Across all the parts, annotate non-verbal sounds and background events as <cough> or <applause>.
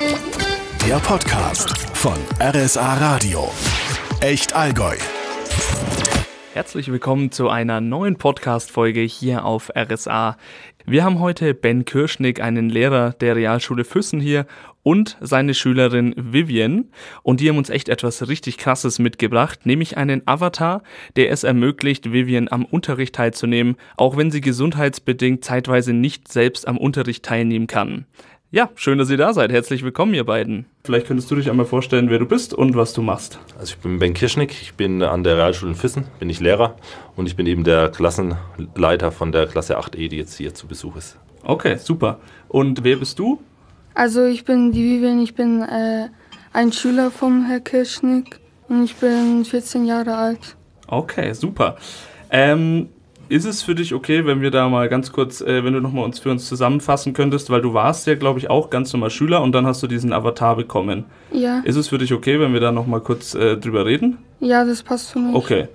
Der Podcast von RSA Radio. Echt Allgäu. Herzlich willkommen zu einer neuen Podcast-Folge hier auf RSA. Wir haben heute Ben Kirschnick, einen Lehrer der Realschule Füssen hier und seine Schülerin Vivian. Und die haben uns echt etwas richtig Krasses mitgebracht, nämlich einen Avatar, der es ermöglicht, Vivian am Unterricht teilzunehmen, auch wenn sie gesundheitsbedingt zeitweise nicht selbst am Unterricht teilnehmen kann. Ja, schön, dass ihr da seid. Herzlich willkommen, ihr beiden. Vielleicht könntest du dich einmal vorstellen, wer du bist und was du machst. Also ich bin Ben Kirschnick, ich bin an der Realschule in Füssen, bin ich Lehrer und ich bin eben der Klassenleiter von der Klasse 8e, die jetzt hier zu Besuch ist. Okay, super. Und wer bist du? Also ich bin die Vivian, ich bin äh, ein Schüler vom Herr Kirschnick und ich bin 14 Jahre alt. Okay, super. Ähm, ist es für dich okay, wenn wir da mal ganz kurz, äh, wenn du nochmal uns für uns zusammenfassen könntest, weil du warst ja, glaube ich, auch ganz normal Schüler und dann hast du diesen Avatar bekommen. Ja. Ist es für dich okay, wenn wir da nochmal kurz äh, drüber reden? Ja, das passt für mich. Okay.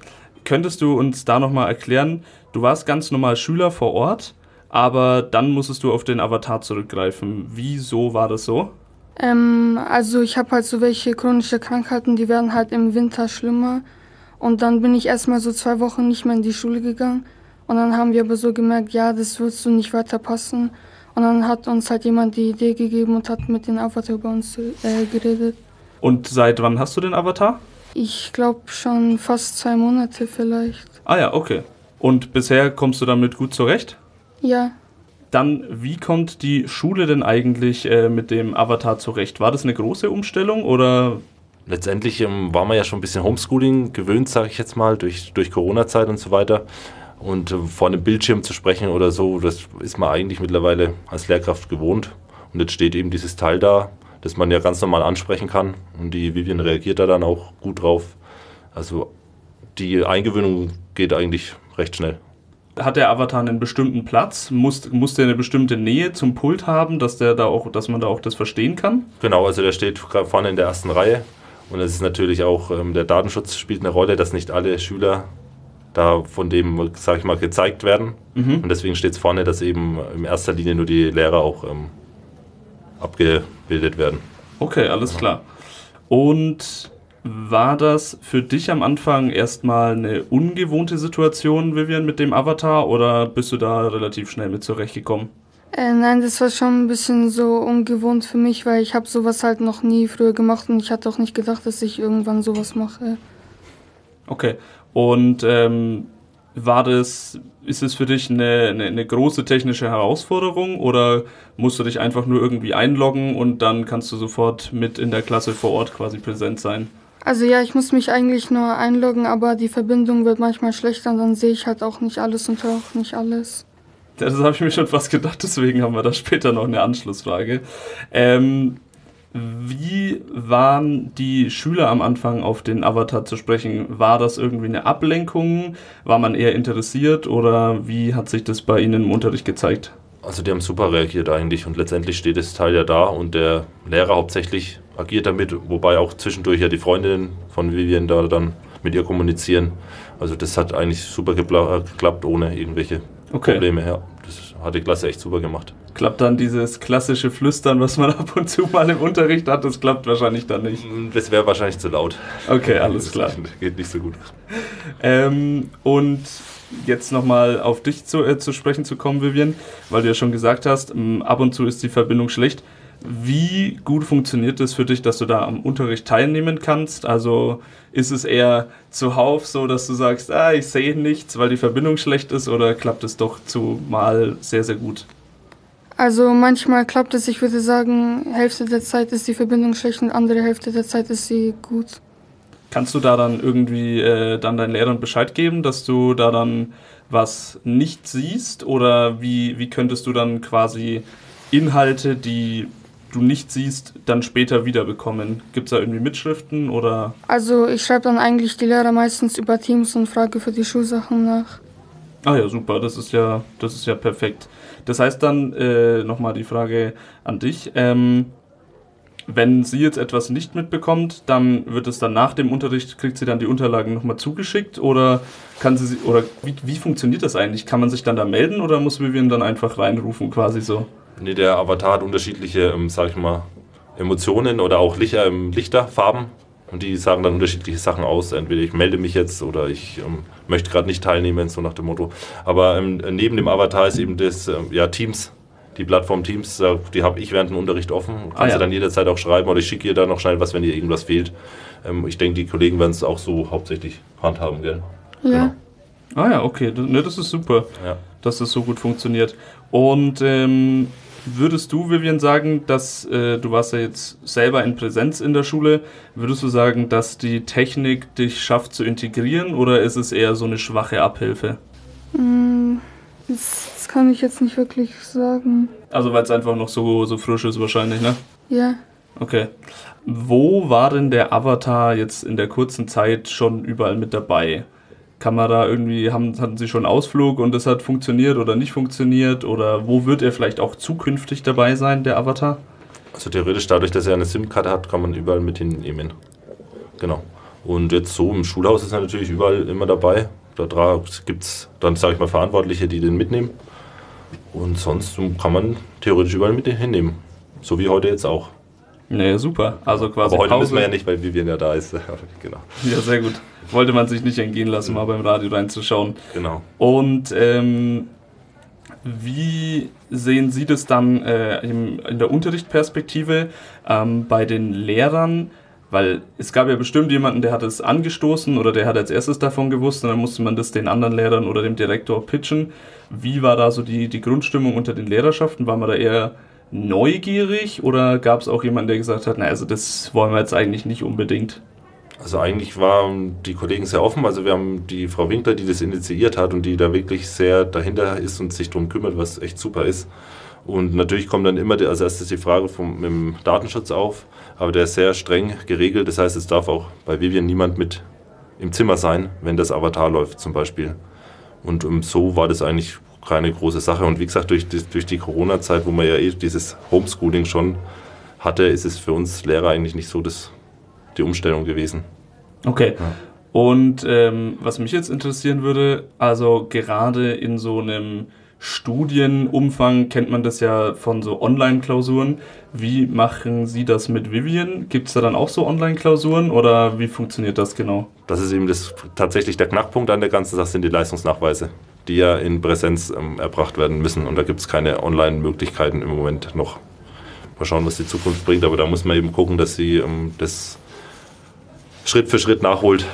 Könntest du uns da nochmal erklären, du warst ganz normal Schüler vor Ort, aber dann musstest du auf den Avatar zurückgreifen. Wieso war das so? Ähm, also ich habe halt so welche chronische Krankheiten, die werden halt im Winter schlimmer. Und dann bin ich erstmal so zwei Wochen nicht mehr in die Schule gegangen. Und dann haben wir aber so gemerkt, ja, das wird so nicht weiter passen. Und dann hat uns halt jemand die Idee gegeben und hat mit den Avatar über uns äh, geredet. Und seit wann hast du den Avatar? Ich glaube schon fast zwei Monate vielleicht. Ah ja, okay. Und bisher kommst du damit gut zurecht? Ja. Dann, wie kommt die Schule denn eigentlich äh, mit dem Avatar zurecht? War das eine große Umstellung oder? Letztendlich ähm, war man ja schon ein bisschen Homeschooling gewöhnt, sage ich jetzt mal, durch, durch Corona-Zeit und so weiter. Und äh, vor einem Bildschirm zu sprechen oder so, das ist man eigentlich mittlerweile als Lehrkraft gewohnt. Und jetzt steht eben dieses Teil da, das man ja ganz normal ansprechen kann. Und die Vivian reagiert da dann auch gut drauf. Also die Eingewöhnung geht eigentlich recht schnell. Hat der Avatar einen bestimmten Platz? Muss, muss der eine bestimmte Nähe zum Pult haben, dass, der da auch, dass man da auch das verstehen kann? Genau, also der steht vorne in der ersten Reihe. Und es ist natürlich auch, ähm, der Datenschutz spielt eine Rolle, dass nicht alle Schüler da von dem, sag ich mal, gezeigt werden. Mhm. Und deswegen steht es vorne, dass eben in erster Linie nur die Lehrer auch ähm, abgebildet werden. Okay, alles klar. Und war das für dich am Anfang erstmal eine ungewohnte Situation, Vivian, mit dem Avatar oder bist du da relativ schnell mit zurechtgekommen? Äh, nein, das war schon ein bisschen so ungewohnt für mich, weil ich habe sowas halt noch nie früher gemacht und ich hatte auch nicht gedacht, dass ich irgendwann sowas mache. Okay. Und ähm, war das, ist es für dich eine, eine, eine, große technische Herausforderung oder musst du dich einfach nur irgendwie einloggen und dann kannst du sofort mit in der Klasse vor Ort quasi präsent sein? Also ja, ich muss mich eigentlich nur einloggen, aber die Verbindung wird manchmal schlechter und dann sehe ich halt auch nicht alles und höre auch nicht alles. Das habe ich mir schon fast gedacht, deswegen haben wir da später noch eine Anschlussfrage. Ähm, wie waren die Schüler am Anfang auf den Avatar zu sprechen? War das irgendwie eine Ablenkung? War man eher interessiert oder wie hat sich das bei Ihnen im Unterricht gezeigt? Also die haben super reagiert eigentlich und letztendlich steht das Teil ja da und der Lehrer hauptsächlich agiert damit, wobei auch zwischendurch ja die Freundinnen von Vivian da dann mit ihr kommunizieren. Also das hat eigentlich super geklappt ohne irgendwelche okay. Probleme. Ja, das hat die Klasse echt super gemacht klappt dann dieses klassische Flüstern, was man <laughs> ab und zu mal im Unterricht hat, das klappt wahrscheinlich dann nicht. Das wäre wahrscheinlich zu laut. Okay, alles klar. Geht nicht so gut. Ähm, und jetzt nochmal auf dich zu, äh, zu sprechen zu kommen, Vivian, weil du ja schon gesagt hast, ähm, ab und zu ist die Verbindung schlecht. Wie gut funktioniert es für dich, dass du da am Unterricht teilnehmen kannst? Also ist es eher zuhauf so, dass du sagst, ah, ich sehe nichts, weil die Verbindung schlecht ist, oder klappt es doch zumal sehr, sehr gut? Also manchmal klappt es, ich würde sagen, Hälfte der Zeit ist die Verbindung schlecht und andere Hälfte der Zeit ist sie gut. Kannst du da dann irgendwie äh, dann deinen Lehrern Bescheid geben, dass du da dann was nicht siehst? Oder wie, wie könntest du dann quasi Inhalte, die du nicht siehst, dann später wiederbekommen? Gibt es da irgendwie Mitschriften oder? Also ich schreibe dann eigentlich die Lehrer meistens über Teams und frage für die Schulsachen nach. Ah ja, super, das ist ja, das ist ja perfekt. Das heißt dann äh, nochmal die Frage an dich. Ähm, wenn sie jetzt etwas nicht mitbekommt, dann wird es dann nach dem Unterricht, kriegt sie dann die Unterlagen nochmal zugeschickt oder kann sie oder wie, wie funktioniert das eigentlich? Kann man sich dann da melden oder muss Vivian dann einfach reinrufen quasi so? Nee, der Avatar hat unterschiedliche, ähm, sag ich mal, Emotionen oder auch Lichter, ähm, Lichterfarben und die sagen dann unterschiedliche Sachen aus. Entweder ich melde mich jetzt oder ich ähm, möchte gerade nicht teilnehmen, so nach dem Motto. Aber ähm, neben dem Avatar ist eben das ähm, ja, Teams, die Plattform Teams, äh, die habe ich während dem Unterricht offen. Kannst Ah, ja. du dann jederzeit auch schreiben oder ich schicke dir da noch schnell was, wenn dir irgendwas fehlt. Ähm, ich denke, die Kollegen werden es auch so hauptsächlich handhaben, gell? Ja. Ah ja, okay, das, ne, das ist super, Ja. dass das so gut funktioniert. Und ähm, würdest du, Vivian, sagen, dass äh, du warst ja jetzt selber in Präsenz in der Schule, würdest du sagen, dass die Technik dich schafft zu integrieren oder ist es eher so eine schwache Abhilfe? Mm, Das, das kann ich jetzt nicht wirklich sagen. Also weil es einfach noch so, so frisch ist wahrscheinlich, ne? Ja. Okay. Wo war denn der Avatar jetzt in der kurzen Zeit schon überall mit dabei? Kann man da irgendwie, haben, hatten Sie schon einen Ausflug und das hat funktioniert oder nicht funktioniert? Oder wo wird er vielleicht auch zukünftig dabei sein, der Avatar? Also theoretisch, dadurch, dass er eine SIM-Karte hat, kann man überall mit hinnehmen. Genau. Und jetzt so im Schulhaus ist er natürlich überall immer dabei. Da gibt es dann, sage ich mal, Verantwortliche, die den mitnehmen. Und sonst kann man theoretisch überall mit hinnehmen. So wie heute jetzt auch. Nee, super. Also quasi Aber heute Pause. müssen wir ja nicht, weil Vivian ja da ist. <laughs> genau. Ja, sehr gut. Wollte man sich nicht entgehen lassen, mal beim Radio reinzuschauen. genau. Und ähm, wie sehen Sie das dann äh, im, in der Unterrichtsperspektive ähm, bei den Lehrern? Weil es gab ja bestimmt jemanden, der hat es angestoßen oder der hat als erstes davon gewusst und dann musste man das den anderen Lehrern oder dem Direktor pitchen. Wie war da so die, die Grundstimmung unter den Lehrerschaften? War man da eher neugierig oder gab es auch jemanden, der gesagt hat, na also das wollen wir jetzt eigentlich nicht unbedingt? Also eigentlich waren die Kollegen sehr offen. Also wir haben die Frau Winkler, die das initiiert hat und die da wirklich sehr dahinter ist und sich darum kümmert, was echt super ist. Und natürlich kommt dann immer als erstes die Frage vom mit dem Datenschutz auf, aber der ist sehr streng geregelt. Das heißt, es darf auch bei Vivian niemand mit im Zimmer sein, wenn das Avatar läuft zum Beispiel. Und um, so war das eigentlich keine große Sache. Und wie gesagt, durch die, durch die Corona-Zeit, wo man ja eh dieses Homeschooling schon hatte, ist es für uns Lehrer eigentlich nicht so das, die Umstellung gewesen. Okay. Und ähm, was mich jetzt interessieren würde, also gerade in so einem Studienumfang kennt man das ja von so Online-Klausuren. Wie machen Sie das mit Vivian? Gibt es da dann auch so Online-Klausuren oder wie funktioniert das genau? Das ist eben das, tatsächlich der Knackpunkt an der ganzen Sache, sind die Leistungsnachweise, die ja in Präsenz ähm, erbracht werden müssen. Und da gibt es keine Online-Möglichkeiten im Moment noch. Mal schauen, was die Zukunft bringt, aber da muss man eben gucken, dass sie ähm, das Schritt für Schritt nachholt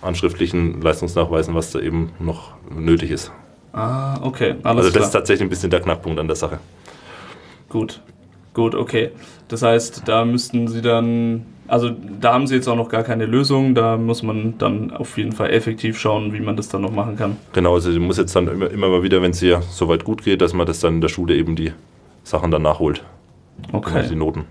an schriftlichen Leistungsnachweisen, was da eben noch nötig ist. Ah, okay, alles also das klar. ist tatsächlich ein bisschen der Knackpunkt an der Sache. Gut, gut, okay. Das heißt, da müssten Sie dann, also da haben Sie jetzt auch noch gar keine Lösung. Da muss man dann auf jeden Fall effektiv schauen, wie man das dann noch machen kann. Genau, also sie muss jetzt dann immer, immer mal wieder, wenn es ihr soweit gut geht, dass man das dann in der Schule eben die Sachen dann nachholt. Okay. Die Noten.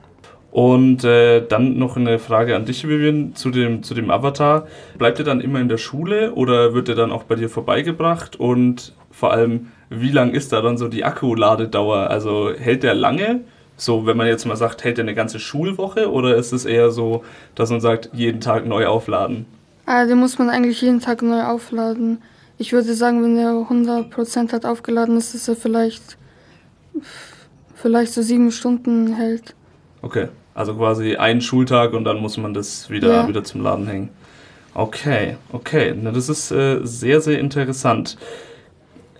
Und äh, dann noch eine Frage an dich, Vivian, zu dem, zu dem Avatar. Bleibt er dann immer in der Schule oder wird er dann auch bei dir vorbeigebracht? Und vor allem, wie lang ist da dann so die Akkuladedauer? Also hält der lange? So, wenn man jetzt mal sagt, hält er eine ganze Schulwoche oder ist es eher so, dass man sagt, jeden Tag neu aufladen? Ah, den muss man eigentlich jeden Tag neu aufladen. Ich würde sagen, wenn er 100% hat aufgeladen ist, dass er vielleicht, vielleicht so sieben Stunden hält. Okay, also quasi ein Schultag und dann muss man das wieder, Ja. wieder zum Laden hängen. Okay, okay, na, das ist äh, sehr, sehr interessant.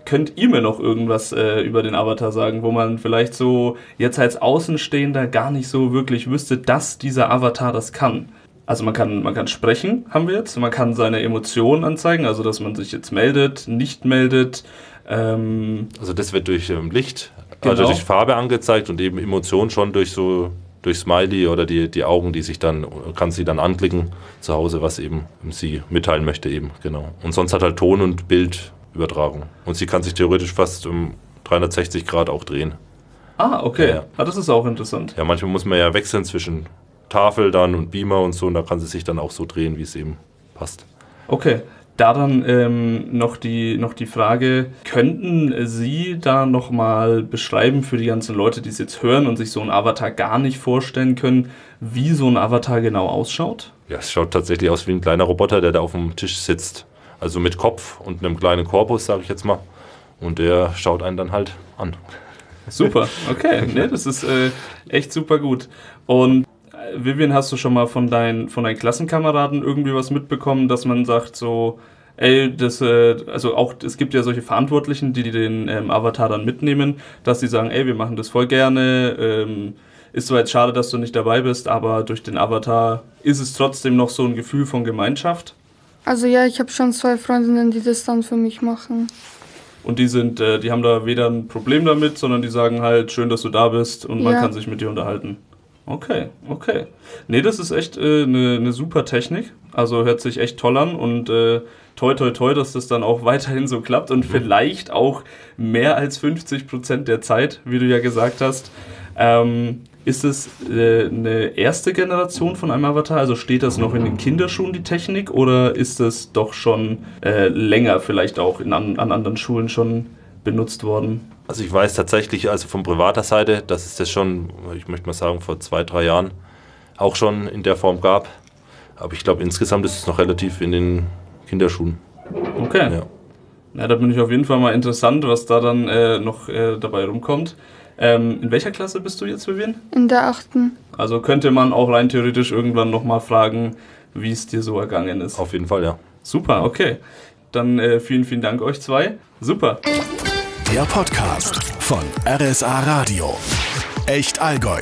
Könnt ihr mir noch irgendwas äh, über den Avatar sagen, wo man vielleicht so jetzt als Außenstehender gar nicht so wirklich wüsste, dass dieser Avatar das kann? Also man kann, man kann sprechen, haben wir jetzt. Man kann seine Emotionen anzeigen, also dass man sich jetzt meldet, nicht meldet. Ähm, Also das wird durch ähm, Licht, Genau. also durch Farbe angezeigt und eben Emotion schon durch so durch Smiley oder die, die Augen, die sich dann, kann sie dann anklicken zu Hause, was eben sie mitteilen möchte eben, genau. Und sonst hat halt Ton und Bild Übertragung. Und sie kann sich theoretisch fast um 360 Grad auch drehen. ah, okay. Ja. Ah, das ist auch interessant. Ja, manchmal muss man ja wechseln zwischen Tafel dann und Beamer und so und da kann sie sich dann auch so drehen, wie es eben passt. Okay. Da dann ähm, noch, die, noch die Frage, könnten Sie da nochmal beschreiben für die ganzen Leute, die es jetzt hören und sich so ein Avatar gar nicht vorstellen können, wie so ein Avatar genau ausschaut? Ja, es schaut tatsächlich aus wie ein kleiner Roboter, der da auf dem Tisch sitzt. Also mit Kopf und einem kleinen Korpus, sage ich jetzt mal. Und der schaut einen dann halt an. Super, okay, ne, das ist äh, echt super gut. Und Vivian, hast du schon mal von, dein, von deinen Klassenkameraden irgendwie was mitbekommen, dass man sagt so, ey, das, äh, also auch, es gibt ja solche Verantwortlichen, die den ähm, Avatar dann mitnehmen, dass die sagen, ey, wir machen das voll gerne, ähm, ist zwar jetzt schade, dass du nicht dabei bist, aber durch den Avatar ist es trotzdem noch so ein Gefühl von Gemeinschaft. Also ja, ich habe schon zwei Freundinnen, die das dann für mich machen. Und die sind, äh, die haben da weder ein Problem damit, sondern die sagen halt, schön, dass du da bist und man Ja. kann sich mit dir unterhalten. Okay, okay. Nee, das ist echt eine äh, ne- ne super Technik. Also hört sich echt toll an und äh, toi toi toi, dass das dann auch <laughs> weiterhin so klappt und vielleicht auch mehr als 50 Prozent der Zeit, wie du ja gesagt hast. Ähm, ist es äh, eine erste Generation von einem Avatar? Also steht das noch in den Kinderschuhen, die Technik, oder ist das doch schon äh, länger vielleicht auch in, an, an anderen Schulen schon benutzt worden? Also ich weiß tatsächlich, also von privater Seite, dass es das schon, ich möchte mal sagen, vor zwei, drei Jahren auch schon in der Form gab. Aber ich glaube, insgesamt ist es noch relativ in den Kinderschuhen. Okay. Ja. Na, da bin ich auf jeden Fall mal interessant, was da dann äh, noch äh, dabei rumkommt. Ähm, in welcher Klasse bist du jetzt, Vivian? In der achten. Also könnte man auch rein theoretisch irgendwann nochmal fragen, wie es dir so ergangen ist. Auf jeden Fall, ja. Super, okay. Dann äh, vielen, vielen Dank euch zwei. Super. Der Podcast von RSA Radio. Echt Allgäu.